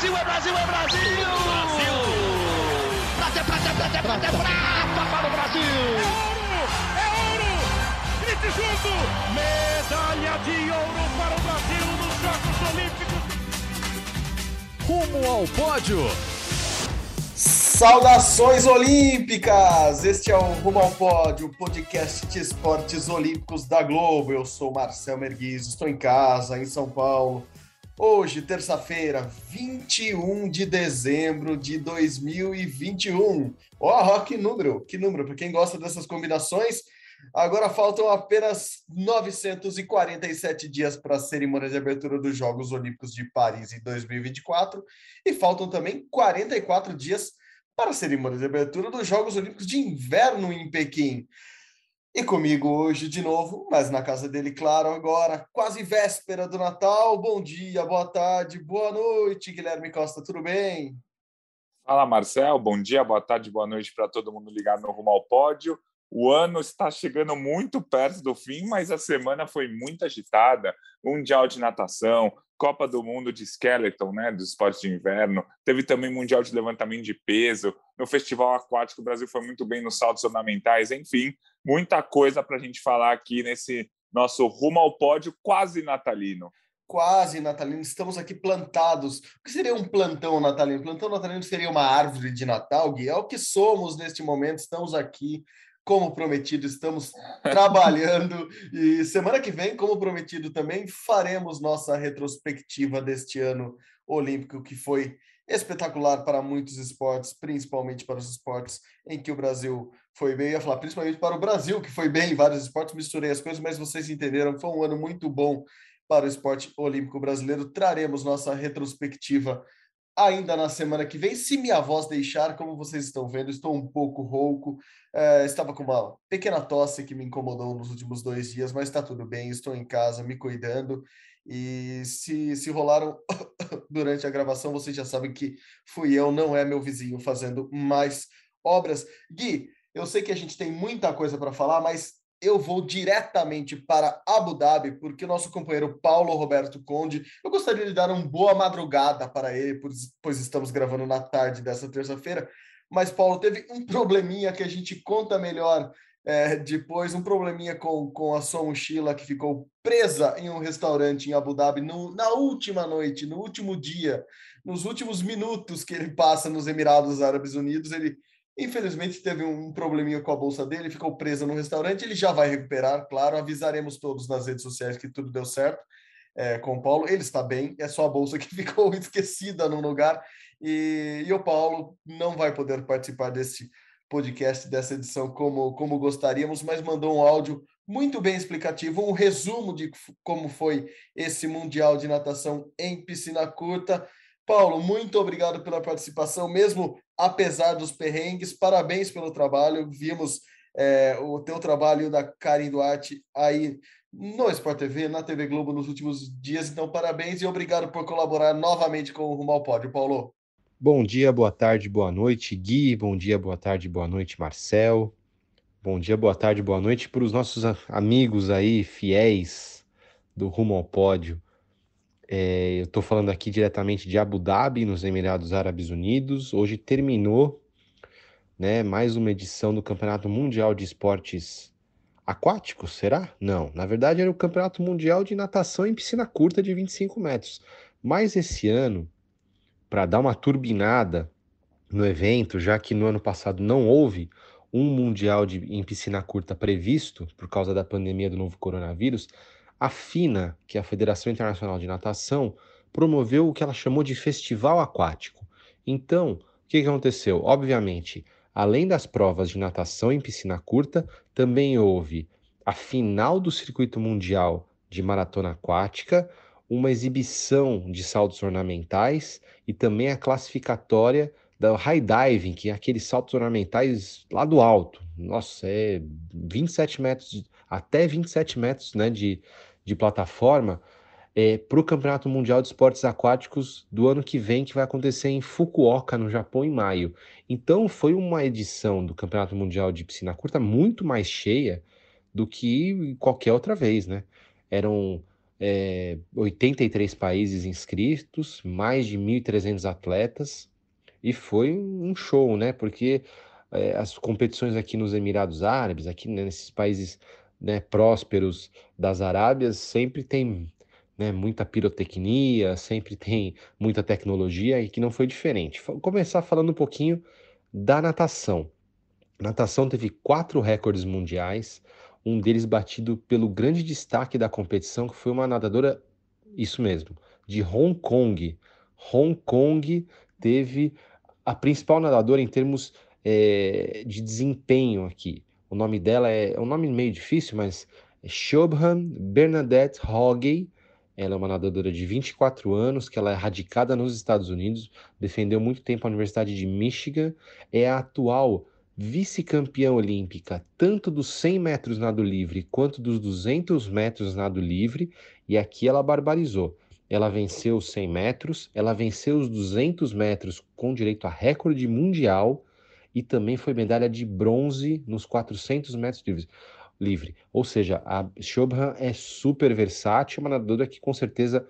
Brasil, é Brasil, é Brasil! Brasil! Prata, prata, prata, prata, prata para o Brasil! É ouro! É ouro! Grite junto! Medalha de ouro para o Brasil nos Jogos Olímpicos! Rumo ao pódio! Saudações olímpicas! Este é o Rumo ao Pódio, o podcast de esportes olímpicos da Globo. Eu sou Marcel Merguiz, estou em casa, em São Paulo. Hoje, terça-feira, 21 de dezembro de 2021. Ó, oh, que número, que número. Para quem gosta dessas combinações, agora faltam apenas 947 dias para a cerimônia de abertura dos Jogos Olímpicos de Paris em 2024 e faltam também 44 dias para a cerimônia de abertura dos Jogos Olímpicos de Inverno em Pequim. E comigo hoje de novo, mas na casa dele, claro, agora, quase véspera do Natal. Bom dia, boa tarde, boa noite, Guilherme Costa, tudo bem? Fala, Marcel, bom dia, boa tarde, boa noite para todo mundo ligado no Rumo ao Pódio. O ano está chegando muito perto do fim, mas a semana foi muito agitada. Mundial de natação, Copa do Mundo de Skeleton, né, dos esportes de inverno. Teve também Mundial de levantamento de peso. No Festival Aquático, o Brasil foi muito bem nos saltos ornamentais. Enfim, muita coisa para a gente falar aqui nesse nosso rumo ao pódio quase natalino. Quase natalino, estamos aqui plantados. O que seria um plantão natalino? Plantão natalino seria uma árvore de Natal, Gui? É o que somos neste momento, estamos aqui como prometido, estamos trabalhando e semana que vem, como prometido também, faremos nossa retrospectiva deste ano olímpico que foi espetacular para muitos esportes, principalmente para os esportes em que o Brasil foi bem. Eu ia falar principalmente para o Brasil, que foi bem em vários esportes, misturei as coisas, mas vocês entenderam, foi um ano muito bom para o esporte olímpico brasileiro. Traremos nossa retrospectiva ainda na semana que vem, se minha voz deixar, como vocês estão vendo, estou um pouco rouco, é, estava com uma pequena tosse que me incomodou nos últimos dois dias, mas está tudo bem, estou em casa, me cuidando, e se, se rolaram durante a gravação, vocês já sabem que fui eu, não é meu vizinho, fazendo mais obras. Gui, eu sei que a gente tem muita coisa para falar, mas eu vou diretamente para Abu Dhabi, porque o nosso companheiro Paulo Roberto Conde, eu gostaria de dar uma boa madrugada para ele, pois estamos gravando na tarde dessa terça-feira. Mas, Paulo, teve um probleminha que a gente conta melhor é, depois, um probleminha com, com a sua mochila que ficou presa em um restaurante em Abu Dhabi no, na última noite, no último dia, nos últimos minutos que ele passa nos Emirados Árabes Unidos. Ele Infelizmente teve um probleminha com a bolsa dele, ficou presa no restaurante. Ele já vai recuperar, claro. Avisaremos todos nas redes sociais que tudo deu certo é, com o Paulo. Ele está bem, é só a bolsa que ficou esquecida no lugar. E, e o Paulo não vai poder participar desse podcast, dessa edição, como, como gostaríamos, mas mandou um áudio muito bem explicativo, um resumo de como foi esse Mundial de Natação em piscina curta. Paulo, muito obrigado pela participação, mesmo apesar dos perrengues. Parabéns pelo trabalho. Vimos é, o teu trabalho da Karen Duarte aí no Sport TV, na TV Globo nos últimos dias. Então, parabéns e obrigado por colaborar novamente com o Rumo ao Pódio, Paulo. Bom dia, boa tarde, boa noite, Gui. Bom dia, boa tarde, boa noite, Marcel. Bom dia, boa tarde, boa noite para os nossos amigos aí, fiéis do Rumo ao Pódio. É, eu estou falando aqui diretamente de Abu Dhabi, nos Emirados Árabes Unidos. Hoje terminou né, mais uma edição do Campeonato Mundial de Esportes Aquáticos, será? Não, na verdade era o Campeonato Mundial de Natação em Piscina Curta de 25 metros. Mas esse ano, para dar uma turbinada no evento, já que no ano passado não houve um Mundial de, em Piscina Curta previsto por causa da pandemia do novo coronavírus, a FINA, que é a Federação Internacional de Natação, promoveu o que ela chamou de festival aquático. Então, o que aconteceu? Obviamente, além das provas de natação em piscina curta, também houve a final do circuito mundial de maratona aquática, uma exibição de saltos ornamentais e também a classificatória da high diving, que é aqueles saltos ornamentais lá do alto. Nossa, é 27 metros, até 27 metros né, de, de plataforma é, para o Campeonato Mundial de Esportes Aquáticos do ano que vem, que vai acontecer em Fukuoka, no Japão, em maio. Então, foi uma edição do Campeonato Mundial de Piscina Curta muito mais cheia do que qualquer outra vez, né? Eram é, 83 países inscritos, mais de 1.300 atletas, e foi um show, né? Porque é, as competições aqui nos Emirados Árabes, aqui né, nesses países né, prósperos das Arábias, sempre tem né, muita pirotecnia, sempre tem muita tecnologia, e que não foi diferente. Vou começar falando um pouquinho da natação. A natação teve quatro recordes mundiais, um deles batido pelo grande destaque da competição, que foi uma nadadora, isso mesmo, de Hong Kong. Hong Kong teve a principal nadadora em termos é, de desempenho aqui. O nome dela é, é um nome meio difícil, mas é Shobhan Bernadette Hoggey. Ela é uma nadadora de 24 anos, que ela é radicada nos Estados Unidos, defendeu muito tempo a Universidade de Michigan, é a atual vice-campeã olímpica tanto dos 100 metros nado livre quanto dos 200 metros nado livre, e aqui ela barbarizou. Ela venceu os 100 metros, ela venceu os 200 metros com direito a recorde mundial e também foi medalha de bronze nos 400 metros livres. Livre. Ou seja, a Shobhan é super versátil, uma nadadora que com certeza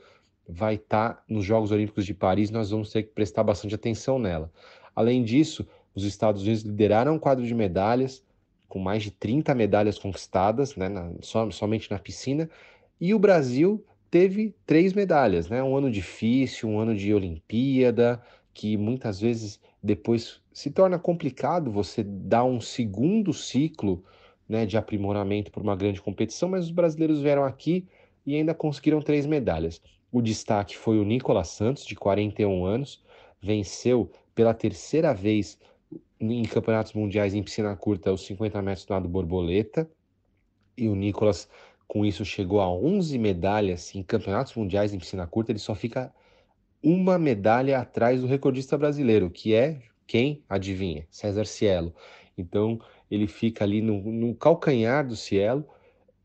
vai estar tá nos Jogos Olímpicos de Paris, nós vamos ter que prestar bastante atenção nela. Além disso, os Estados Unidos lideraram um quadro de medalhas, com mais de 30 medalhas conquistadas, né, na, som, somente na piscina, e o Brasil teve três medalhas, né? Um ano difícil, um ano de Olimpíada, que muitas vezes depois se torna complicado você dar um segundo ciclo né, de aprimoramento para uma grande competição, mas os brasileiros vieram aqui e ainda conseguiram três medalhas. O destaque foi o Nicolas Santos, de 41 anos, venceu pela terceira vez em campeonatos mundiais em piscina curta os 50 metros do lado borboleta, e o Nicolas com isso chegou a 11 medalhas em campeonatos mundiais em piscina curta, ele só fica uma medalha atrás do recordista brasileiro, que é quem? Adivinha? César Cielo. Então ele fica ali no, no calcanhar do Cielo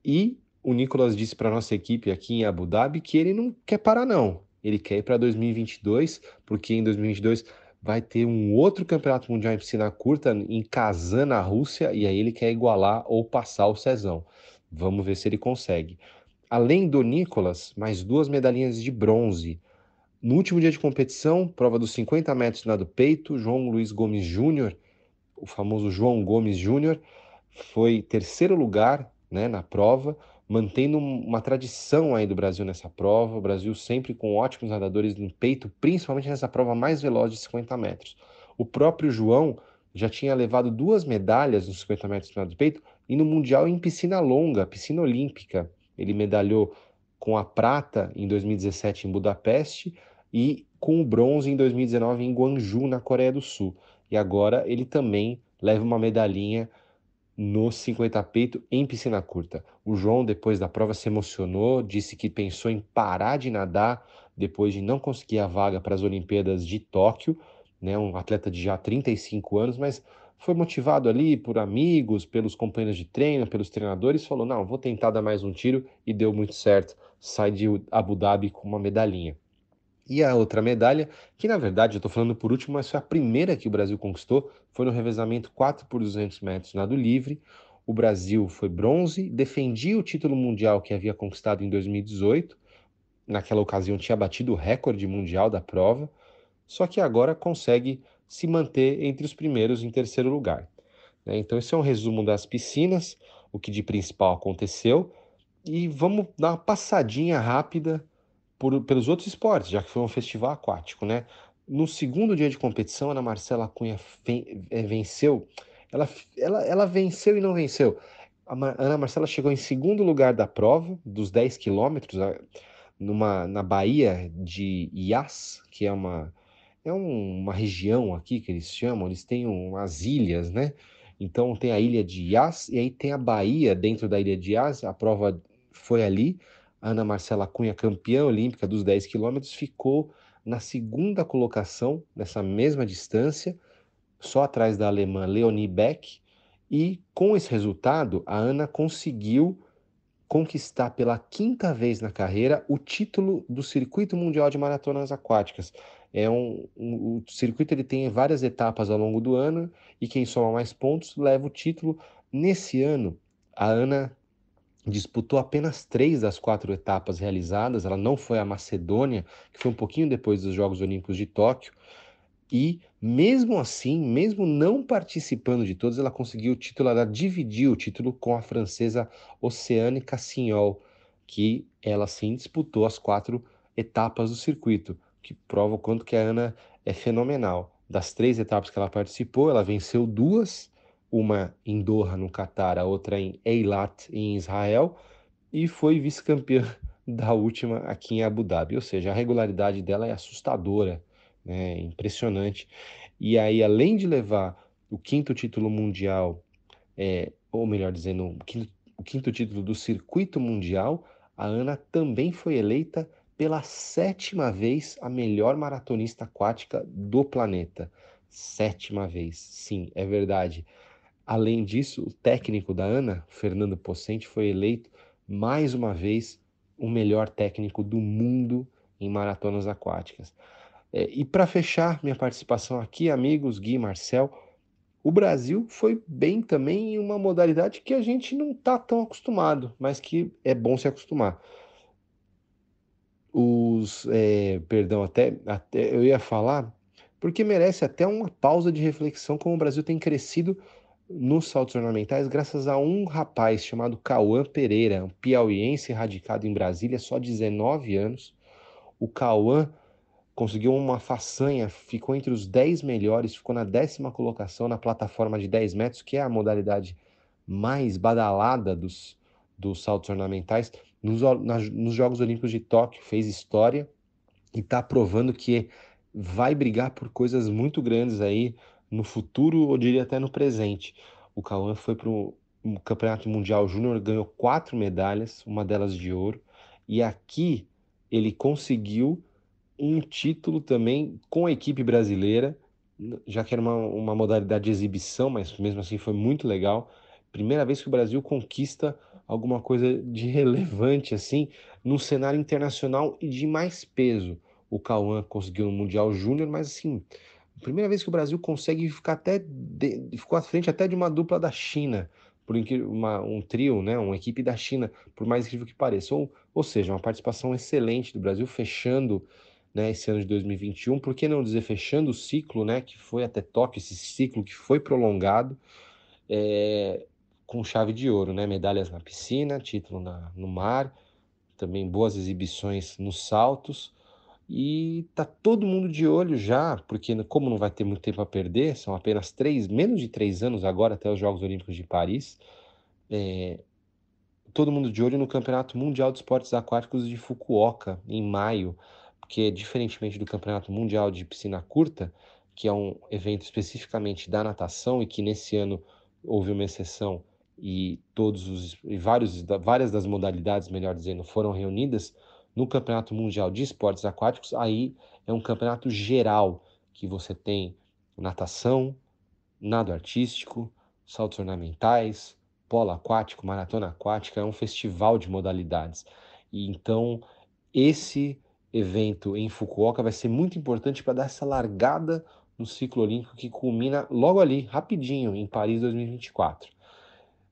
e o Nicolas disse para nossa equipe aqui em Abu Dhabi que ele não quer parar não. Ele quer ir para 2022, porque em 2022 vai ter um outro campeonato mundial em piscina curta em Kazan, na Rússia, e aí ele quer igualar ou passar o Cezão. Vamos ver se ele consegue. Além do Nicolas, mais duas medalhinhas de bronze. No último dia de competição, prova dos 50 metros na do peito, João Luiz Gomes Júnior, o famoso João Gomes Júnior, foi terceiro lugar né, na prova, mantendo uma tradição aí do Brasil nessa prova. O Brasil sempre com ótimos nadadores no peito, principalmente nessa prova mais veloz de 50 metros. O próprio João já tinha levado duas medalhas nos 50 metros do peito e no Mundial em piscina longa, piscina olímpica. Ele medalhou com a prata em 2017 em Budapeste e com o bronze em 2019 em Gwangju, na Coreia do Sul. E agora ele também leva uma medalhinha no 50 peito em piscina curta. O João, depois da prova, se emocionou, disse que pensou em parar de nadar depois de não conseguir a vaga para as Olimpíadas de Tóquio, né? um atleta de já 35 anos, mas foi motivado ali por amigos, pelos companheiros de treino, pelos treinadores, falou: não, vou tentar dar mais um tiro e deu muito certo. Sai de Abu Dhabi com uma medalhinha. E a outra medalha, que na verdade eu estou falando por último, mas foi a primeira que o Brasil conquistou, foi no revezamento 4 por 200 metros nado livre. O Brasil foi bronze, defendia o título mundial que havia conquistado em 2018. Naquela ocasião tinha batido o recorde mundial da prova, só que agora consegue se manter entre os primeiros em terceiro lugar. Né? Então, esse é um resumo das piscinas, o que de principal aconteceu. E vamos dar uma passadinha rápida por, pelos outros esportes, já que foi um festival aquático, né? No segundo dia de competição, Ana Marcela Cunha eh, venceu. Ela, ela, ela venceu e não venceu. A Ana Marcela chegou em segundo lugar da prova, dos 10 quilômetros, numa, na Bahia de Iás, que é uma, é um, uma região aqui que eles chamam, eles têm umas ilhas, né? Então tem a ilha de Iás e aí tem a Bahia dentro da ilha de Iás, a prova foi ali. Ana Marcela Cunha, campeã olímpica dos 10 quilômetros, ficou na segunda colocação nessa mesma distância, só atrás da alemã Leonie Beck. E com esse resultado, a Ana conseguiu conquistar pela quinta vez na carreira o título do Circuito Mundial de Maratonas Aquáticas. É um, um, o circuito ele tem várias etapas ao longo do ano e quem soma mais pontos leva o título. Nesse ano, a Ana disputou apenas três das quatro etapas realizadas. Ela não foi a Macedônia, que foi um pouquinho depois dos Jogos Olímpicos de Tóquio. E mesmo assim, mesmo não participando de todos, ela conseguiu o título, ela dividiu o título com a francesa Oceane Cassignol, que ela sim disputou as quatro etapas do circuito, que prova o quanto que a Ana é fenomenal. Das três etapas que ela participou, ela venceu duas, uma em Doha, no Catar, a outra em Eilat, em Israel, e foi vice-campeã da última aqui em Abu Dhabi. Ou seja, a regularidade dela é assustadora, né? impressionante. E aí, além de levar o quinto título mundial, é, ou melhor dizendo, o quinto, o quinto título do circuito mundial, a Ana também foi eleita pela sétima vez a melhor maratonista aquática do planeta. Sétima vez, sim, é verdade. Além disso, o técnico da Ana, Fernando Pocente, foi eleito mais uma vez o melhor técnico do mundo em maratonas aquáticas. É, e para fechar minha participação aqui, amigos Gui e Marcel, o Brasil foi bem também em uma modalidade que a gente não está tão acostumado, mas que é bom se acostumar. Os, é, perdão, até, até eu ia falar, porque merece até uma pausa de reflexão como o Brasil tem crescido nos saltos ornamentais graças a um rapaz chamado Cauã Pereira, um piauiense radicado em Brasília, só 19 anos. O Cauã conseguiu uma façanha, ficou entre os 10 melhores, ficou na décima colocação na plataforma de 10 metros, que é a modalidade mais badalada dos, dos saltos ornamentais. Nos, nas, nos Jogos Olímpicos de Tóquio, fez história e está provando que vai brigar por coisas muito grandes aí no futuro, eu diria até no presente. O Cauã foi para o Campeonato Mundial Júnior, ganhou quatro medalhas, uma delas de ouro, e aqui ele conseguiu um título também com a equipe brasileira, já que era uma, uma modalidade de exibição, mas mesmo assim foi muito legal. Primeira vez que o Brasil conquista alguma coisa de relevante assim no cenário internacional e de mais peso. O Cauã conseguiu no Mundial Júnior, mas assim, primeira vez que o Brasil consegue ficar até de, ficou à frente até de uma dupla da China, por uma, um trio, né, uma equipe da China, por mais incrível que pareça. Ou, ou seja, uma participação excelente do Brasil fechando né, esse ano de 2021, por que não dizer fechando o ciclo, né, que foi até Tóquio, esse ciclo que foi prolongado, é, com chave de ouro, né, medalhas na piscina, título na, no mar, também boas exibições nos saltos, e tá todo mundo de olho já, porque como não vai ter muito tempo a perder, são apenas três, menos de três anos agora até os Jogos Olímpicos de Paris. É, todo mundo de olho no Campeonato Mundial de Esportes Aquáticos de Fukuoka, em maio, porque diferentemente do Campeonato Mundial de Piscina Curta, que é um evento especificamente da natação e que nesse ano houve uma exceção e todos os e vários várias das modalidades, melhor dizendo, foram reunidas, no Campeonato Mundial de Esportes Aquáticos, aí é um campeonato geral que você tem natação, nado artístico, saltos ornamentais, polo aquático, maratona aquática, é um festival de modalidades. E então esse evento em Fukuoka vai ser muito importante para dar essa largada no ciclo olímpico que culmina logo ali, rapidinho, em Paris 2024.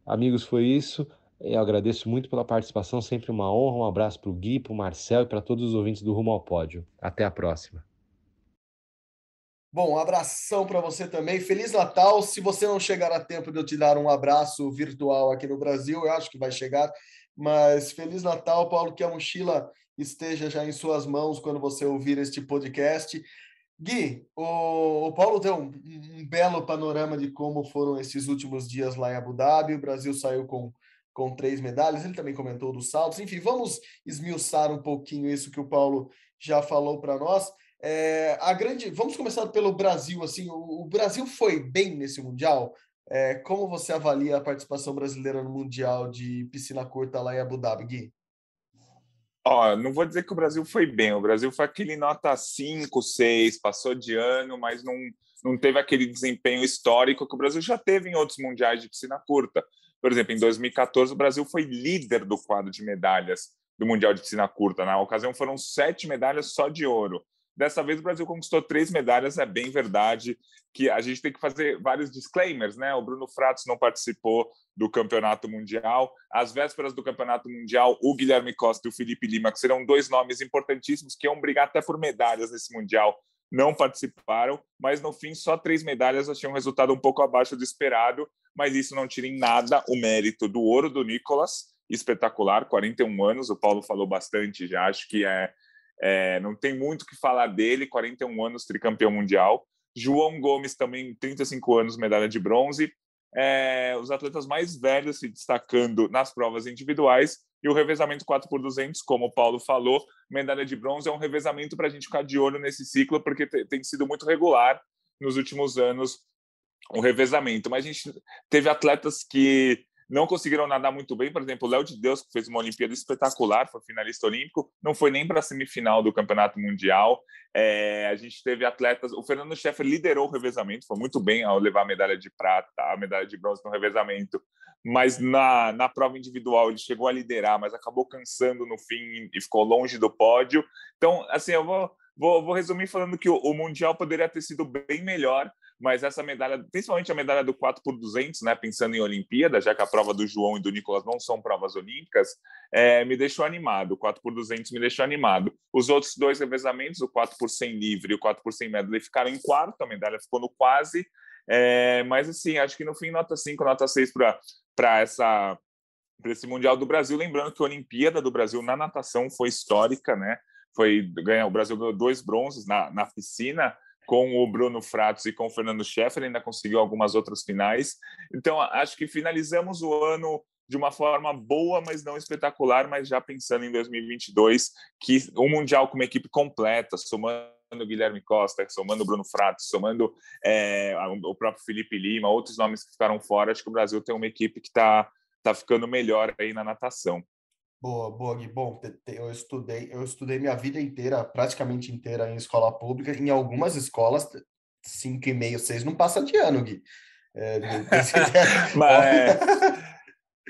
Amigos, foi isso. Eu agradeço muito pela participação, sempre uma honra. Um abraço para o Gui, para o Marcel e para todos os ouvintes do Rumo ao Pódio. Até a próxima. Bom, abração para você também. Feliz Natal. Se você não chegar a tempo de eu te dar um abraço virtual aqui no Brasil, eu acho que vai chegar. Mas Feliz Natal, Paulo, que a mochila esteja já em suas mãos quando você ouvir este podcast. Gui, o, o Paulo deu um, um, belo panorama de como foram esses últimos dias lá em Abu Dhabi. O Brasil saiu com com três medalhas. Ele também comentou dos saltos. Enfim, vamos esmiuçar um pouquinho isso que o Paulo já falou para nós. É, a grande, vamos começar pelo Brasil. Assim, o, o Brasil foi bem nesse mundial. É, como você avalia a participação brasileira no mundial de piscina curta lá em Abu Dhabi, Gui? Ó, não vou dizer que o Brasil foi bem. O Brasil foi aquele nota 5, 6, passou de ano, mas não, não teve aquele desempenho histórico que o Brasil já teve em outros mundiais de piscina curta. Por exemplo, em 2014, o Brasil foi líder do quadro de medalhas do Mundial de Piscina Curta. Na ocasião, foram sete medalhas só de ouro. Dessa vez o Brasil conquistou três medalhas, é bem verdade que a gente tem que fazer vários disclaimers, né? O Bruno Fratos não participou do Campeonato Mundial. Às vésperas do Campeonato Mundial, o Guilherme Costa e o Felipe Lima, que serão dois nomes importantíssimos que iam brigar até por medalhas nesse Mundial, não participaram, mas no fim só três medalhas achei um resultado um pouco abaixo do esperado, mas isso não tira em nada o mérito do ouro do Nicolas, espetacular, 41 anos, o Paulo falou bastante já, acho que é é, não tem muito que falar dele, 41 anos, tricampeão mundial. João Gomes também, 35 anos, medalha de bronze. É, os atletas mais velhos se destacando nas provas individuais e o revezamento 4 por 200, como o Paulo falou, medalha de bronze é um revezamento para a gente ficar de olho nesse ciclo, porque tem sido muito regular nos últimos anos o revezamento. Mas a gente teve atletas que não conseguiram nadar muito bem. Por exemplo, o Léo de Deus, que fez uma Olimpíada espetacular, foi finalista olímpico, não foi nem para a semifinal do Campeonato Mundial. É, a gente teve atletas. O Fernando Scheffer liderou o revezamento, foi muito bem ao levar a medalha de prata, a medalha de bronze no revezamento. Mas na, na prova individual ele chegou a liderar, mas acabou cansando no fim e ficou longe do pódio. Então, assim, eu vou, vou, vou resumir falando que o, o Mundial poderia ter sido bem melhor mas essa medalha, principalmente a medalha do 4 por 200, né, pensando em Olimpíada, já que a prova do João e do Nicolas não são provas olímpicas, é, me deixou animado. O 4 por 200 me deixou animado. Os outros dois revezamentos, o 4 por 100 livre e o 4 por 100 medley, ficaram em quarto, a medalha ficou no quase, é, mas assim, acho que no fim nota 5, nota 6 para essa para esse Mundial do Brasil, lembrando que a Olimpíada do Brasil na natação foi histórica, né? Foi ganhar o Brasil ganhou dois bronzes na, na piscina, com o Bruno Fratos e com o Fernando Scheffer, ainda conseguiu algumas outras finais. Então, acho que finalizamos o ano de uma forma boa, mas não espetacular, mas já pensando em 2022, que um Mundial com uma equipe completa, somando o Guilherme Costa, somando o Bruno Fratos, somando é, o próprio Felipe Lima, outros nomes que ficaram fora, acho que o Brasil tem uma equipe que está tá ficando melhor aí na natação. Boa, boa, Gui. Bom, eu estudei, eu estudei minha vida inteira, praticamente inteira, em escola pública. Em algumas escolas, cinco e meio, seis, não passa de ano, Gui. É, Mas,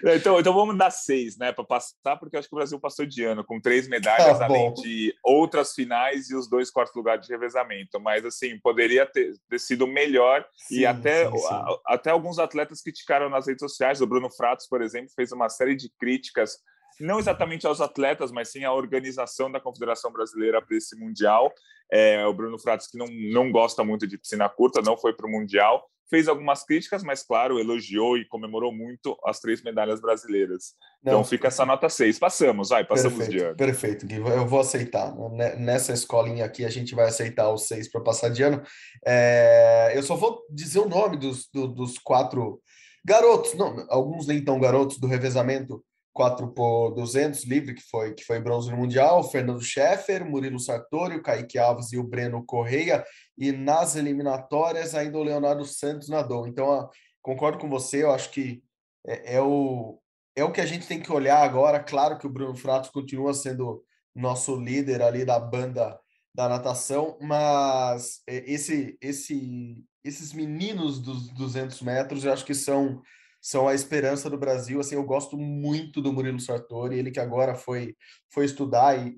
é, então, então vamos dar seis, né, para passar, porque eu acho que o Brasil passou de ano com três medalhas, tá além de outras finais e os dois quartos lugares de revezamento. Mas assim, poderia ter, ter sido melhor sim, e até, sim, sim. A, até alguns atletas criticaram nas redes sociais. O Bruno Fratos, por exemplo, fez uma série de críticas não exatamente aos atletas, mas sim à organização da Confederação Brasileira para esse Mundial. É, o Bruno Fratos, que não, não gosta muito de piscina curta, não foi para o Mundial, fez algumas críticas, mas, claro, elogiou e comemorou muito as três medalhas brasileiras. Não, então fica essa nota 6. Passamos, vai, passamos perfeito, de ano. Perfeito, Gui, eu vou aceitar. Nessa escolinha aqui, a gente vai aceitar os seis para passar de ano. É, eu só vou dizer o nome dos, do, dos quatro garotos, não, alguns nem tão garotos do revezamento 4 por 200 livre, que foi, que foi bronze no Mundial, Fernando Scheffer, Murilo Sartori, o Kaique Alves e o Breno Correia, e nas eliminatórias ainda o Leonardo Santos nadou. Então, concordo com você, eu acho que é, é, o, é o que a gente tem que olhar agora. Claro que o Bruno Fratos continua sendo nosso líder ali da banda da natação, mas esse, esse, esses meninos dos 200 metros, eu acho que são são a esperança do Brasil. Assim, eu gosto muito do Murilo Sartori, ele que agora foi, foi estudar e,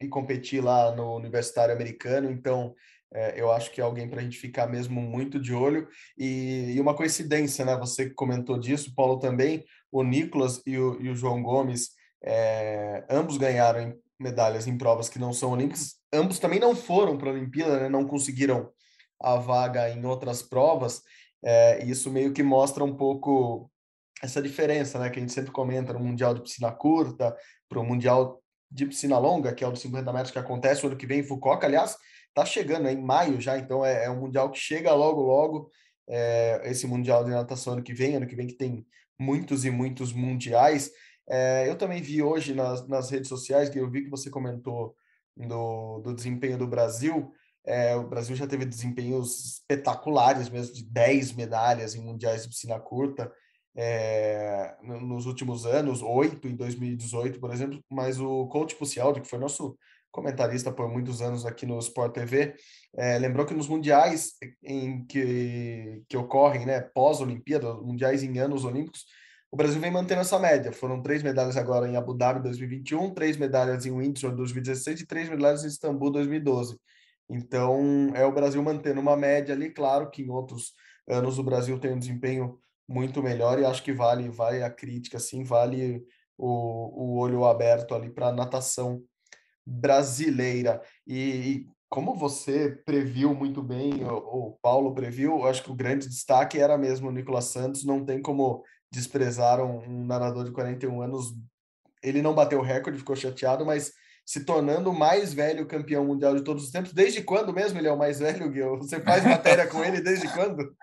e, e competir lá no Universitário Americano, então é, eu acho que é alguém para a gente ficar mesmo muito de olho. E, e, uma coincidência, né? Você comentou disso, Paulo também, o Nicolas e o, e o João Gomes, é, ambos ganharam medalhas em provas que não são olímpicas, ambos também não foram para a Olimpíada, né? não conseguiram a vaga em outras provas. É, isso meio que mostra um pouco essa diferença, né, que a gente sempre comenta no Mundial de Piscina Curta, para o Mundial de Piscina Longa, que é o de 50 metros que acontece o ano que vem em Fukuoka, aliás, está chegando, é em maio já, então é, é, um Mundial que chega logo, logo, é, esse Mundial de Natação ano que vem, ano que vem que tem muitos e muitos mundiais. É, eu também vi hoje nas, nas redes sociais, que eu vi que você comentou do, do desempenho do Brasil, é, o Brasil já teve desempenhos espetaculares mesmo, de 10 medalhas em mundiais de piscina curta, é, nos últimos anos, oito em 2018, por exemplo, mas o coach Pucialdi, que foi nosso comentarista por muitos anos aqui no Sport TV, é, lembrou que nos mundiais em que, que ocorrem, né, pós-Olimpíada, mundiais em anos olímpicos, o Brasil vem mantendo essa média. Foram três medalhas agora em Abu Dhabi 2021, três medalhas em Windsor 2016 e três medalhas em Istambul 2012. Então, é o Brasil mantendo uma média ali, claro que em outros anos o Brasil tem um desempenho muito melhor e acho que vale, vale a crítica, assim, vale o, o olho aberto ali para a natação brasileira. E, e, como você previu muito bem, o, o Paulo previu, acho que o grande destaque era mesmo o Nicolas Santos, não tem como desprezar um, um nadador de 41 anos. Ele não bateu o recorde, ficou chateado, mas se tornando o mais velho campeão mundial de todos os tempos. Desde quando mesmo ele é o mais velho, Gil? Você faz matéria com ele desde quando?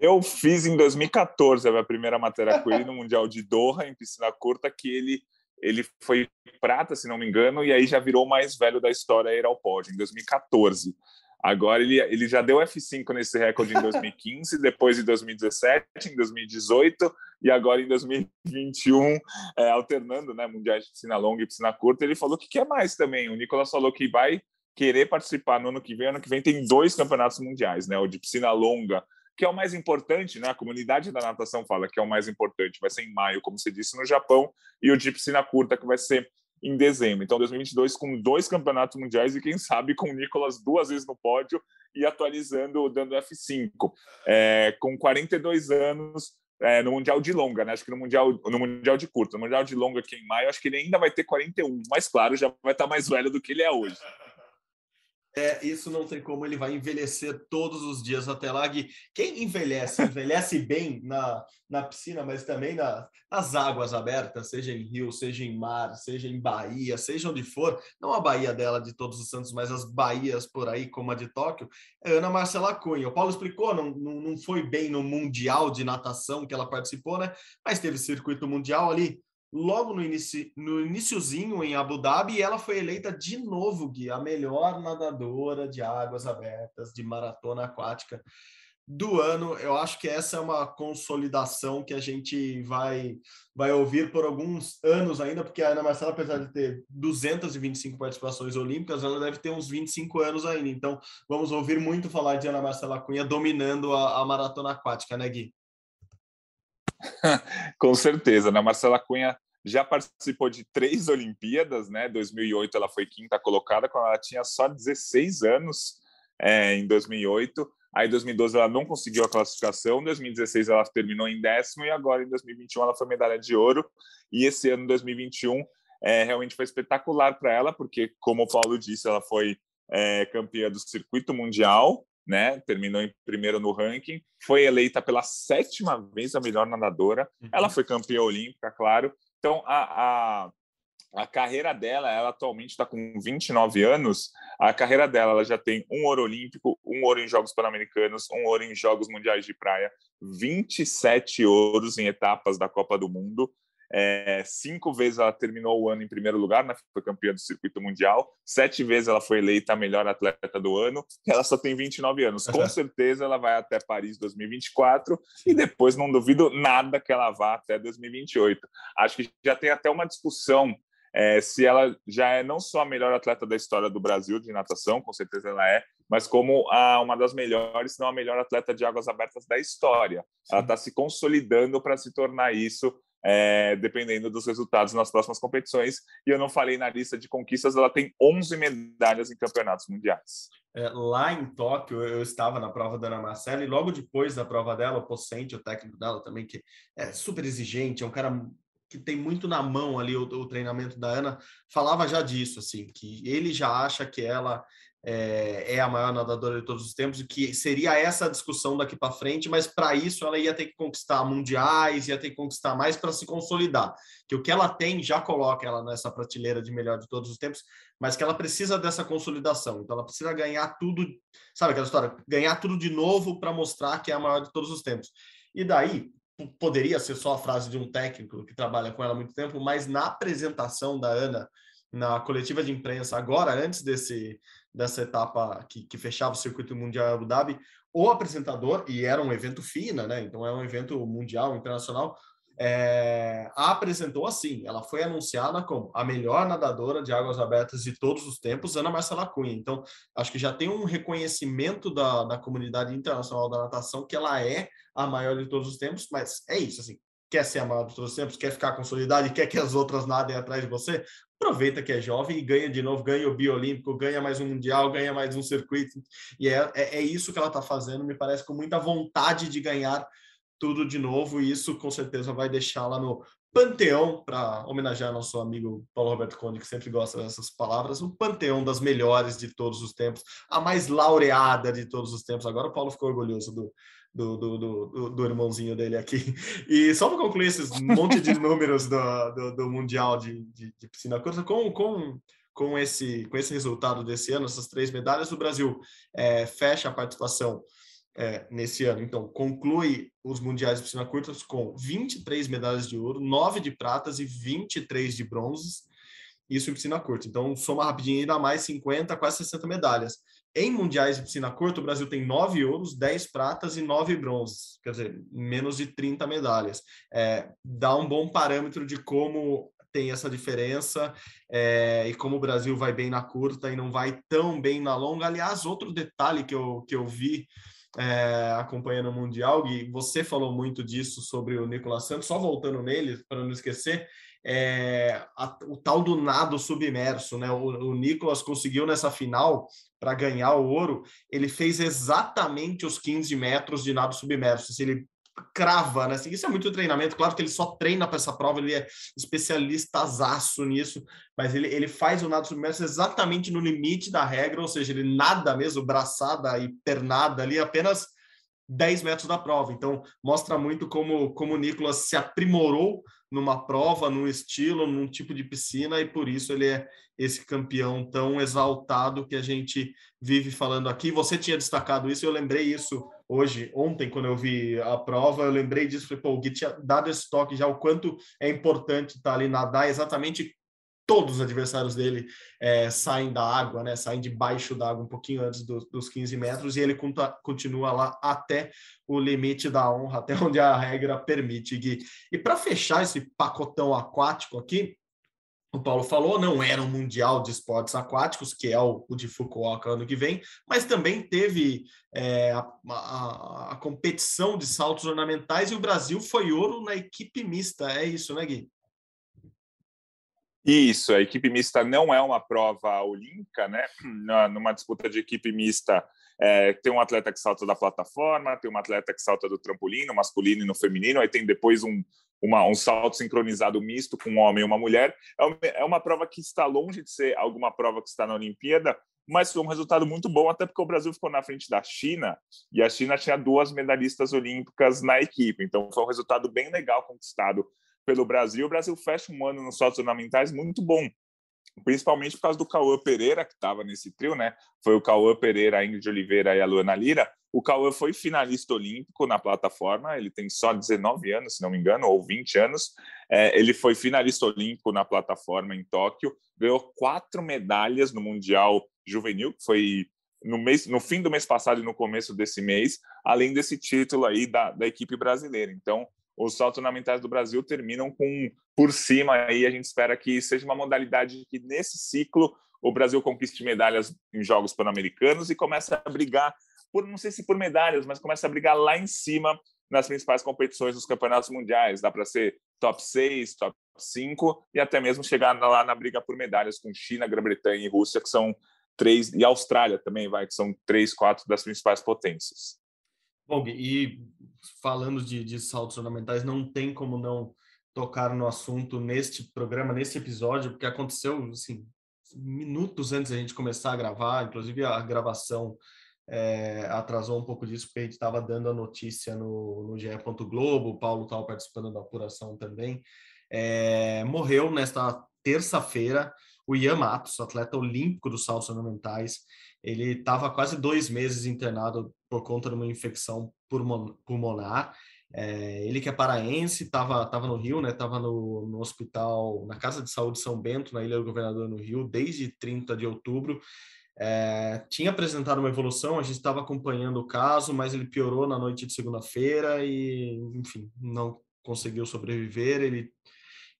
Eu fiz em 2014 a minha primeira matéria com ele no Mundial de Doha, em piscina curta, que ele, ele foi prata, se não me engano, e aí já virou o mais velho da história ir ao pódio, em 2014. Agora ele, ele já deu F5 nesse recorde em 2015, depois em 2017, em 2018 e agora em 2021, é, alternando né, mundiais de piscina longa e piscina curta. Ele falou que quer mais também. O Nicolas falou que vai querer participar no ano que vem. Ano que vem tem dois campeonatos mundiais, né? O de piscina longa, que é o mais importante, né? A comunidade da natação fala que é o mais importante, vai ser em maio, como você disse, no Japão, e o de piscina curta, que vai ser em dezembro. Então, 2022 com dois campeonatos mundiais e quem sabe com o Nicolas duas vezes no pódio e atualizando, dando F5. É, com 42 anos é, no Mundial de Longa, né? Acho que no Mundial, no mundial de Curta. No Mundial de Longa aqui em maio, acho que ele ainda vai ter 41. Mas, claro, já vai estar mais velho do que ele é hoje. É, isso não tem como, ele vai envelhecer todos os dias até lá. Gui. Quem envelhece, envelhece bem na, na piscina, mas também na, nas águas abertas, seja em rio, seja em mar, seja em Bahia, seja onde for, não a Bahia dela de Todos os Santos, mas as Bahias por aí, como a de Tóquio, é Ana Marcela Cunha. O Paulo explicou, não, não, não foi bem no Mundial de Natação que ela participou, né? Mas teve circuito mundial ali, logo no, inicio, no iniciozinho em Abu Dhabi, ela foi eleita de novo, Gui, a melhor nadadora de águas abertas, de maratona aquática do ano. Eu acho que essa é uma consolidação que a gente vai, vai ouvir por alguns anos ainda, porque a Ana Marcela, apesar de ter 225 participações olímpicas, ela deve ter uns 25 anos ainda. Então, vamos ouvir muito falar de Ana Marcela Cunha dominando a, a maratona aquática, né, Gui? Com certeza, né? Marcela Cunha já participou de três Olimpíadas, né? 2008 ela foi quinta colocada quando ela tinha só 16 anos é, em 2008. Aí em 2012 ela não conseguiu a classificação, em 2016 ela terminou em décimo e agora em 2021 ela foi medalha de ouro. E esse ano 2021 é, realmente foi espetacular para ela, porque como o Paulo disse, ela foi é, campeã do circuito mundial né? Terminou em primeiro no ranking, foi eleita pela sétima vez a melhor nadadora. Uhum. Ela foi campeã olímpica, claro. Então a, a, a carreira dela, ela atualmente está com 29 anos. A carreira dela, ela já tem um ouro olímpico, um ouro em Jogos Pan-Americanos, um ouro em Jogos Mundiais de Praia, 27 ouros em etapas da Copa do Mundo. É, cinco vezes ela terminou o ano em primeiro lugar, né? foi campeã do circuito mundial. Sete vezes ela foi eleita a melhor atleta do ano. Ela só tem 29 anos. Com certeza ela vai até Paris 2024 e depois não duvido nada que ela vá até 2028. Acho que já tem até uma discussão é, se ela já é não só a melhor atleta da história do Brasil de natação, com certeza ela é, mas como a, uma das melhores, se não a melhor atleta de águas abertas da história. Sim. Ela está se consolidando para se tornar isso é, dependendo dos resultados nas próximas competições. E eu não falei na lista de conquistas, ela tem 11 medalhas em campeonatos mundiais. É, lá em Tóquio, eu estava na prova da Ana Marcela e logo depois da prova dela, o Possente, o técnico dela também, que é super exigente, é um cara que tem muito na mão ali o, o treinamento da Ana, falava já disso, assim, que ele já acha que ela é, é, a maior nadadora de todos os tempos, que seria essa a discussão daqui para frente, mas para isso ela ia ter que conquistar mundiais, ia ter que conquistar mais para se consolidar. Que o que ela tem já coloca ela nessa prateleira de melhor de todos os tempos, mas que ela precisa dessa consolidação. Então ela precisa ganhar tudo, sabe aquela história? Ganhar tudo de novo para mostrar que é a maior de todos os tempos. E daí, poderia ser só a frase de um técnico que trabalha com ela há muito tempo, mas na apresentação da Ana na coletiva de imprensa agora, antes desse, dessa etapa que, que fechava o circuito mundial Abu Dhabi, o apresentador, e era um evento FINA, né? Então é um evento mundial, internacional, é, a apresentou assim. Ela foi anunciada como a melhor nadadora de águas abertas de todos os tempos, Ana Marcela Cunha. Então, acho que já tem um reconhecimento da, da comunidade internacional da natação que ela é a maior de todos os tempos, mas é isso, assim. Quer ser amado todos os tempos, quer ficar consolidado e quer que as outras nadem atrás de você, aproveita que é jovem e ganha de novo, ganha o biolímpico, ganha mais um mundial, ganha mais um circuito. E é, é, é isso que ela está fazendo, me parece, com muita vontade de ganhar tudo de novo, e isso com certeza vai deixá-la no panteão, para homenagear nosso amigo Paulo Roberto Conde, que sempre gosta dessas palavras, o panteão das melhores de todos os tempos, a mais laureada de todos os tempos. Agora o Paulo ficou orgulhoso do, do, do, do, do, irmãozinho dele aqui. E só para concluir esses monte de números do, do, do Mundial de, de, de, piscina curta, com, com, com, esse, com esse resultado desse ano, essas três medalhas, o Brasil é, fecha a participação é, nesse ano. Então, conclui os Mundiais de Piscina Curta com 23 medalhas de ouro, 9 de pratas e 23 de bronzes, isso em piscina curta. Então, soma rapidinho ainda mais 50, quase 60 medalhas. Em mundiais de piscina curta, o Brasil tem nove ouros, dez pratas e nove bronzes, quer dizer, menos de 30 medalhas. É, dá um bom parâmetro de como tem essa diferença é, e como o Brasil vai bem na curta e não vai tão bem na longa. Aliás, outro detalhe que eu, que eu vi é, acompanhando o Mundial, e você falou muito disso sobre o Nicolas Santos, só voltando nele, para não esquecer, é, a, o tal do nado submerso, né? O, o Nicolas conseguiu nessa final para ganhar o ouro, ele fez exatamente os 15 metros de nado submerso. Se ele crava, né? Assim, isso é muito treinamento. Claro que ele só treina para essa prova, ele é especialistazaço nisso, mas ele, ele faz o nado submerso exatamente no limite da regra, ou seja, ele nada mesmo, braçada e pernada ali, apenas 10 metros da prova. Então, mostra muito como, como o Nicolas se aprimorou numa prova, num estilo, num tipo de piscina, e por isso ele é esse campeão tão exaltado que a gente vive falando aqui. Você tinha destacado isso, eu lembrei isso hoje, ontem, quando eu vi a prova, eu lembrei disso, falei, pô, o Gui tinha dado esse toque já, o quanto é importante estar ali nadar exatamente todos os adversários dele é, saem da água, né? Saem debaixo da água um pouquinho antes do, dos 15 metros e ele continua lá até o limite da honra, até onde a regra permite, Gui. E para fechar esse pacotão aquático aqui, o Paulo falou, não era um mundial de esportes aquáticos, que é o, o de Fukuoka ano que vem, mas também teve é, a, a, a, competição de saltos ornamentais e o Brasil foi ouro na equipe mista. É isso, né, Gui? Isso, a equipe mista não é uma prova olímpica, né? Numa disputa de equipe mista, é, tem um atleta que salta da plataforma, tem um atleta que salta do trampolim, no masculino e no feminino, aí tem depois um, uma, um salto sincronizado misto com um homem e uma mulher. É uma, é uma prova que está longe de ser alguma prova que está na Olimpíada, mas foi um resultado muito bom, até porque o Brasil ficou na frente da China, e a China tinha duas medalhistas olímpicas na equipe, então foi um resultado bem legal conquistado pelo Brasil. O Brasil fecha um ano nos saltos ornamentais muito bom, principalmente por causa do Cauã Pereira, que estava nesse trio, né? Foi o Cauã Pereira, a Ingrid Oliveira e a Luana Lira. O Cauã foi finalista olímpico na plataforma, ele tem só 19 anos, se não me engano, ou 20 anos. É, ele foi finalista olímpico na plataforma em Tóquio, ganhou quatro medalhas no Mundial Juvenil, que foi no, mês, no fim do mês passado e no começo desse mês, além desse título aí da, da equipe brasileira. Então, os saltos ornamentais do Brasil terminam com por cima aí a gente espera que seja uma modalidade que nesse ciclo o Brasil conquiste medalhas em jogos pan-americanos e comece a brigar por não sei se por medalhas, mas começa a brigar lá em cima nas principais competições dos campeonatos mundiais. Dá para ser top 6, top 5 e até mesmo chegar lá na briga por medalhas com China, Grã-Bretanha e Rússia, que são três, e Austrália também vai, que são três, quatro das principais potências. Bom, e falando de, de saltos ornamentais, não tem como não tocar no assunto neste programa, neste episódio, porque aconteceu assim, minutos antes da gente começar a gravar, inclusive a gravação é, atrasou um pouco disso, porque a gente estava dando a notícia no, no GE. Globo, o Paulo estava participando da apuração também. É, morreu nesta terça-feira o Ian Matos, atleta olímpico dos saltos ornamentais. Ele estava quase dois meses internado por conta de uma infecção pulmonar. É, ele que é paraense, estava tava no Rio, né? No, no hospital, na Casa de Saúde São Bento, na Ilha do Governador, no Rio, desde 30 de outubro. É, tinha apresentado uma evolução, a gente estava acompanhando o caso, mas ele piorou na noite de segunda-feira e, enfim, não conseguiu sobreviver. Ele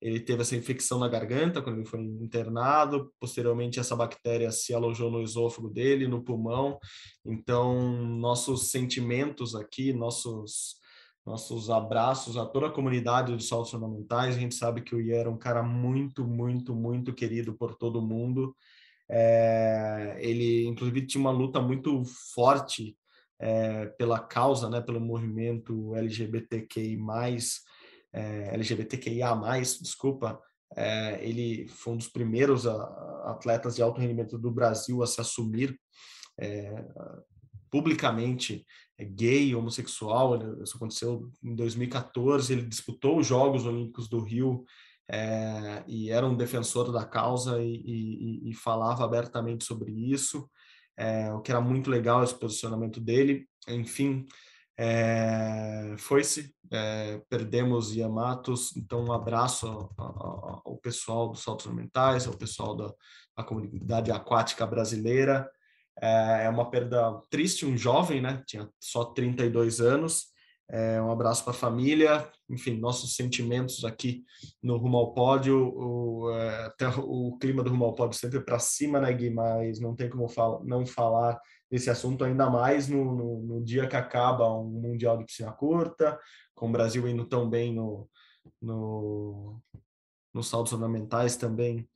ele teve essa infecção na garganta quando ele foi internado. Posteriormente, essa bactéria se alojou no esôfago dele, no pulmão. Então, nossos sentimentos aqui, nossos nossos abraços a toda a comunidade dos saltos ornamentais. A gente sabe que o Ian era um cara muito, muito, muito querido por todo mundo. É, ele, inclusive, tinha uma luta muito forte é, pela causa, né, pelo movimento LGBTQI+, é, LGBTQIA+, desculpa, é, ele foi um dos primeiros a, atletas de alto rendimento do Brasil a se assumir é, publicamente é, gay, homossexual. Isso aconteceu em 2014. Ele disputou os Jogos Olímpicos do Rio é, e era um defensor da causa e, e, e falava abertamente sobre isso. É, o que era muito legal esse posicionamento dele. Enfim, é, foi-se, é, perdemos Yamatos, então um abraço ao, ao, pessoal dos saltos ornamentais, ao pessoal da, da comunidade aquática brasileira. É, é uma perda triste, um jovem, né? Tinha só 32 anos. É, um abraço para a família, enfim, nossos sentimentos aqui no Rumo ao Pódio. O, é, até o clima do Rumo ao Pódio sempre para cima, né, Gui? Mas não tem como fal não falar desse assunto, ainda mais no, no, no, dia que acaba um Mundial de Piscina Curta, com o Brasil indo tão bem no, no, nos saltos ornamentais também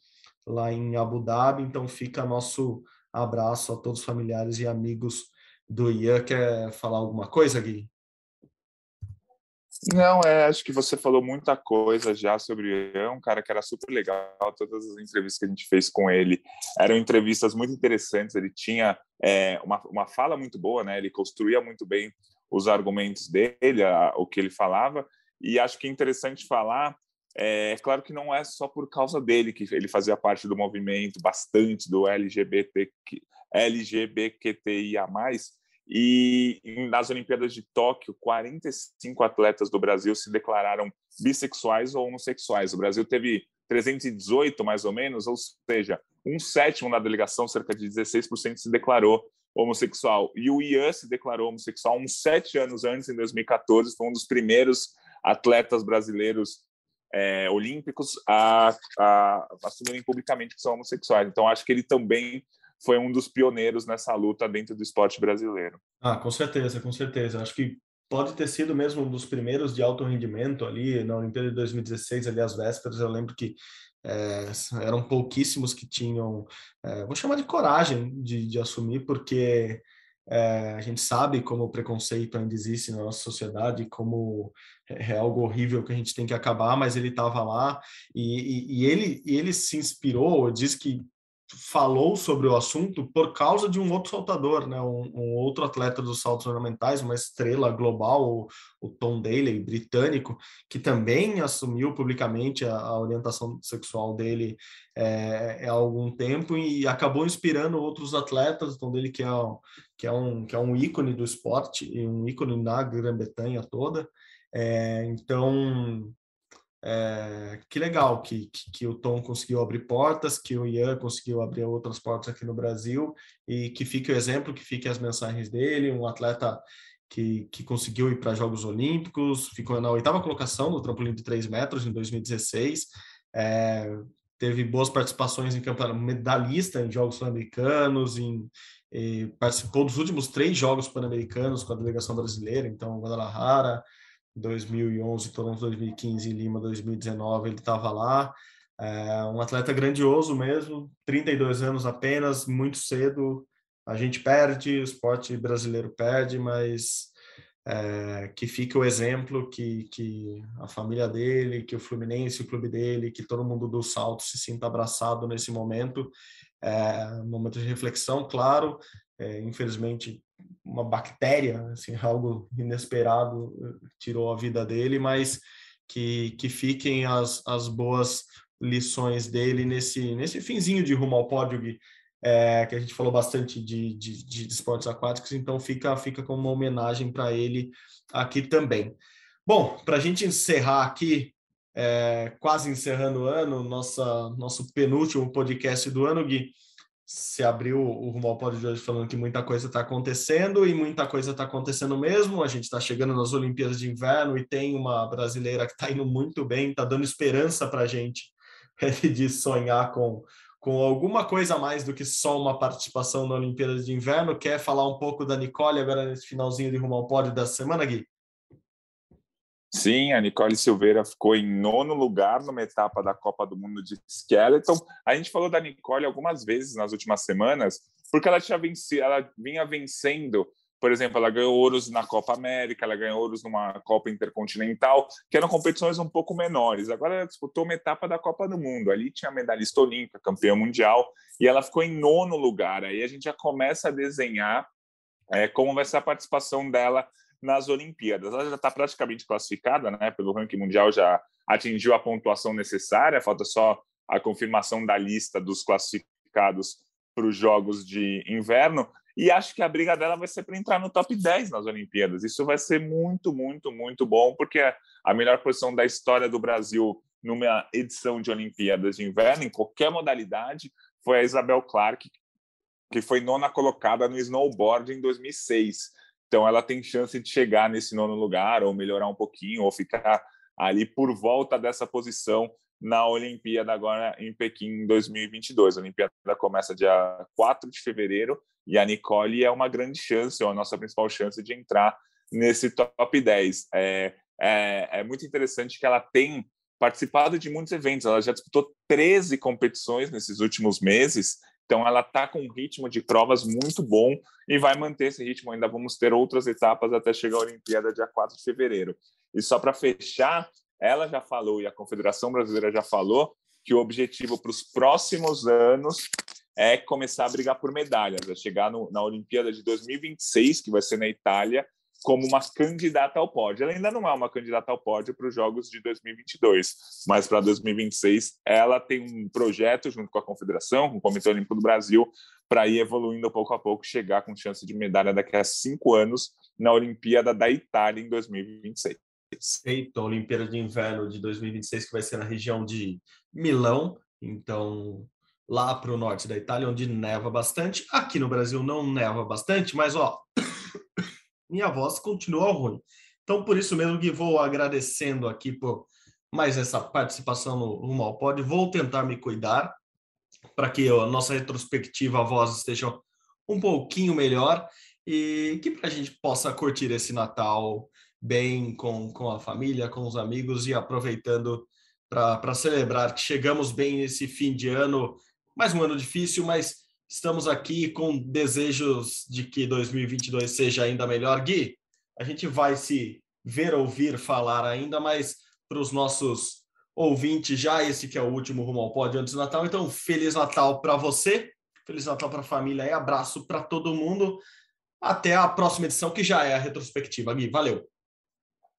lá em Abu Dhabi. Então fica nosso abraço a todos os familiares e amigos do Ian. Quer falar alguma coisa, Gui? Não, é, acho que você falou muita coisa já sobre o Ian, um cara que era super legal, todas as entrevistas que a gente fez com ele eram entrevistas muito interessantes, ele tinha é, uma, uma fala muito boa, né? ele construía muito bem os argumentos dele, a, o que ele falava, e acho que é interessante falar é claro que não é só por causa dele que ele fazia parte do movimento bastante do LGBT, LGBTQIA+, e nas Olimpíadas de Tóquio, 45 atletas do Brasil se declararam bissexuais ou homossexuais. O Brasil teve 318, mais ou menos, ou seja, um sétimo da delegação, cerca de 16%, se declarou homossexual. E o Ian se declarou homossexual uns sete anos antes, em 2014, foi um dos primeiros atletas brasileiros é, olímpicos a, a assumirem publicamente que são homossexuais. Então, acho que ele também foi um dos pioneiros nessa luta dentro do esporte brasileiro. Ah, com certeza, com certeza. Acho que pode ter sido mesmo um dos primeiros de alto rendimento ali na Olimpíada de 2016, ali às vésperas. Eu lembro que é, eram pouquíssimos que tinham, é, vou chamar de coragem de, de assumir, porque é, a gente sabe como o preconceito ainda existe na nossa sociedade, como é, é algo horrível que a gente tem que acabar, mas ele estava lá e, e, e, ele, ele se inspirou, diz que falou sobre o assunto por causa de um outro saltador, né? um, um outro atleta dos saltos ornamentais, uma estrela global, o, o, Tom Daley, britânico, que também assumiu publicamente a, a orientação sexual dele é, há algum tempo e acabou inspirando outros atletas, Tom Daley que é, que é, um, que é um ícone do esporte e um ícone na Grã-Bretanha toda. É, então, é, que legal que, que, que, o Tom conseguiu abrir portas, que o Ian conseguiu abrir outras portas aqui no Brasil e que fique o exemplo, que fiquem as mensagens dele, um atleta que, que conseguiu ir para Jogos Olímpicos, ficou na oitava colocação no trampolim de 3 metros em 2016, é, teve boas participações em campeonato, medalhista em Jogos Sul-Americanos, em, participou dos últimos três Jogos Pan-Americanos com a delegação brasileira, então Guadalajara, 2011, Toronto 2015 e Lima 2019, ele estava lá. É um atleta grandioso mesmo, 32 anos apenas, muito cedo. A gente perde, o esporte brasileiro perde, mas é, que fique o exemplo que, que a família dele, que o Fluminense, o clube dele, que todo mundo do salto se sinta abraçado nesse momento. É, um momento de reflexão, claro. É, infelizmente, uma bactéria, assim, algo inesperado eh, tirou a vida dele, mas que, que fiquem as, as boas lições dele nesse, nesse finzinho de rumo ao pódio, Gui, é, que a gente falou bastante de, de, de, esportes aquáticos, então fica, fica como uma homenagem para ele aqui também. Bom, para a gente encerrar aqui, é, quase encerrando o ano, nossa, nosso penúltimo podcast do ano, Gui, se abriu o Rumo ao Pódio de hoje falando que muita coisa está acontecendo e muita coisa está acontecendo mesmo. A gente está chegando nas Olimpíadas de Inverno e tem uma brasileira que está indo muito bem, está dando esperança para a gente de sonhar com, com alguma coisa a mais do que só uma participação na Olimpíada de Inverno. Quer falar um pouco da Nicole agora nesse finalzinho de Rumo ao Pódio da semana, Gui? Sim, a Nicole Silveira ficou em nono lugar numa etapa da Copa do Mundo de Skeleton. A gente falou da Nicole algumas vezes nas últimas semanas, porque ela tinha vencido, ela vinha vencendo por exemplo, ela ganhou ouros na Copa América, ela ganhou ouros numa Copa Intercontinental, que eram competições um pouco menores. Agora ela disputou uma etapa da Copa do Mundo. Ali tinha medalhista olímpica, campeã mundial, e ela ficou em nono lugar. Aí a gente já começa a desenhar é, como vai ser a participação dela nas Olimpíadas. Ela já está praticamente classificada, né? Pelo ranking mundial já atingiu a pontuação necessária, falta só a confirmação da lista dos classificados para os Jogos de Inverno. E acho que a briga dela vai ser para entrar no top 10 nas Olimpíadas. Isso vai ser muito, muito, muito bom, porque a melhor posição da história do Brasil numa edição de Olimpíadas de Inverno, em qualquer modalidade, foi a Isabel Clark, que foi nona colocada no snowboard em 2006. Então, ela tem chance de chegar nesse nono lugar, ou melhorar um pouquinho, ou ficar ali por volta dessa posição na Olimpíada agora em Pequim em 2022. A Olimpíada começa dia 4 de fevereiro e a Nicole é uma grande chance, ou a nossa principal chance de entrar nesse top 10. É, é, é muito interessante que ela tem participado de muitos eventos, ela já disputou 13 competições nesses últimos meses, então ela está com um ritmo de provas muito bom e vai manter esse ritmo. Ainda vamos ter outras etapas até chegar à Olimpíada dia 4 de fevereiro. E só para fechar, ela já falou e a Confederação Brasileira já falou que o objetivo para os próximos anos é começar a brigar por medalhas, é chegar no, na Olimpíada de 2026, que vai ser na Itália, como uma candidata ao pódio. Ela ainda não é uma candidata ao pódio para os Jogos de 2022, mas para 2026 ela tem um projeto junto com a Confederação, com o Comitê Olímpico do Brasil, para ir evoluindo pouco a pouco, chegar com chance de medalha daqui a cinco anos na Olimpíada da Itália em 2026. Feito a Olimpíada de Inverno de 2026, que vai ser na região de Milão, então lá para o norte da Itália, onde neva bastante. Aqui no Brasil não neva bastante, mas ó, minha voz continua ruim. Então, por isso mesmo que vou agradecendo aqui por mais essa participação no Rumo ao. Vou tentar me cuidar para que a nossa retrospectiva, a voz esteja um pouquinho melhor e que a gente possa curtir esse Natal bem com, com a família, com os amigos e aproveitando para celebrar que chegamos bem nesse fim de ano mais um ano difícil, mas estamos aqui com desejos de que 2022 seja ainda melhor. Gui, a gente vai se ver, ouvir, falar ainda, mas para os nossos ouvintes, já esse que é o último Rumo ao Pódio antes do Natal. Então, Feliz Natal para você, Feliz Natal para a família e abraço para todo mundo. Até a próxima edição, que já é a retrospectiva. Gui, valeu.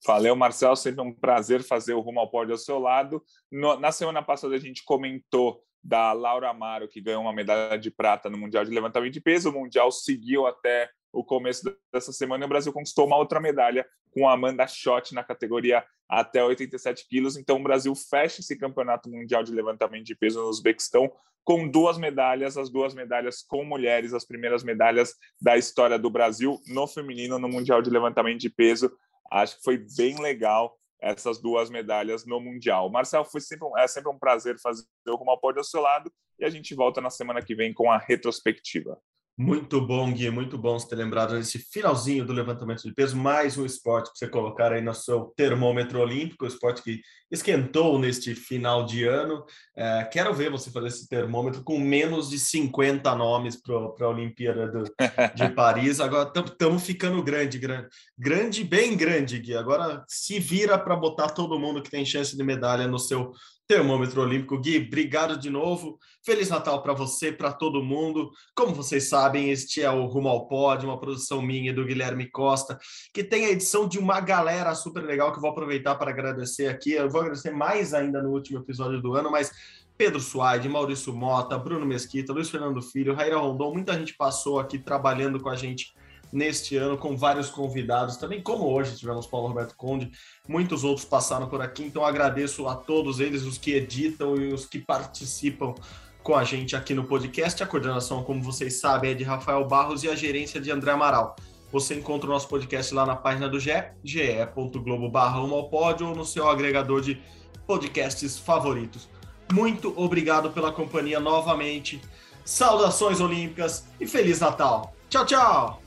Valeu, Marcel. Sempre um prazer fazer o Rumo ao Pódio ao seu lado. No, na semana passada, a gente comentou da Laura Amaro, que ganhou uma medalha de prata no Mundial de Levantamento de Peso. O Mundial seguiu até o começo dessa semana e o Brasil conquistou uma outra medalha com Amanda Schott na categoria até 87 quilos. Então, o Brasil fecha esse campeonato mundial de levantamento de peso no Uzbequistão com duas medalhas, as duas medalhas com mulheres, as primeiras medalhas da história do Brasil no feminino no Mundial de Levantamento de Peso. Acho que foi bem legal essas duas medalhas no Mundial. Marcel, foi sempre um, é sempre um prazer fazer o Rumo ao Pódio ao seu lado e a gente volta na semana que vem com a retrospectiva. Muito bom, Gui, muito bom você ter lembrado nesse finalzinho do levantamento de peso, mais um esporte para você colocar aí no seu termômetro olímpico, esporte que esquentou neste final de ano. É, quero ver você fazer esse termômetro com menos de 50 nomes para a Olimpíada do, de Paris. Agora estamos ficando grande, grande, grande, bem grande, Gui. Agora se vira para botar todo mundo que tem chance de medalha no seu Termômetro Olímpico. Gui, obrigado de novo. Feliz Natal para você, para todo mundo. Como vocês sabem, este é o Rumo ao Pódio, uma produção minha e do Guilherme Costa, que tem a edição de uma galera super legal que eu vou aproveitar para agradecer aqui. Eu vou agradecer mais ainda no último episódio do ano, mas Pedro Suaide, Maurício Mota, Bruno Mesquita, Luiz Fernando Filho, Raira Rondon, muita gente passou aqui trabalhando com a gente neste ano com vários convidados, também como hoje tivemos Paulo Roberto Conde, muitos outros passaram por aqui, então agradeço a todos eles, os que editam e os que participam com a gente aqui no podcast. A coordenação, como vocês sabem, é de Rafael Barros e a gerência de André Amaral. Você encontra o nosso podcast lá na página do GE, ge.globo barra ou no seu agregador de podcasts favoritos. Muito obrigado pela companhia novamente. Saudações olímpicas e Feliz Natal. Tchau, tchau!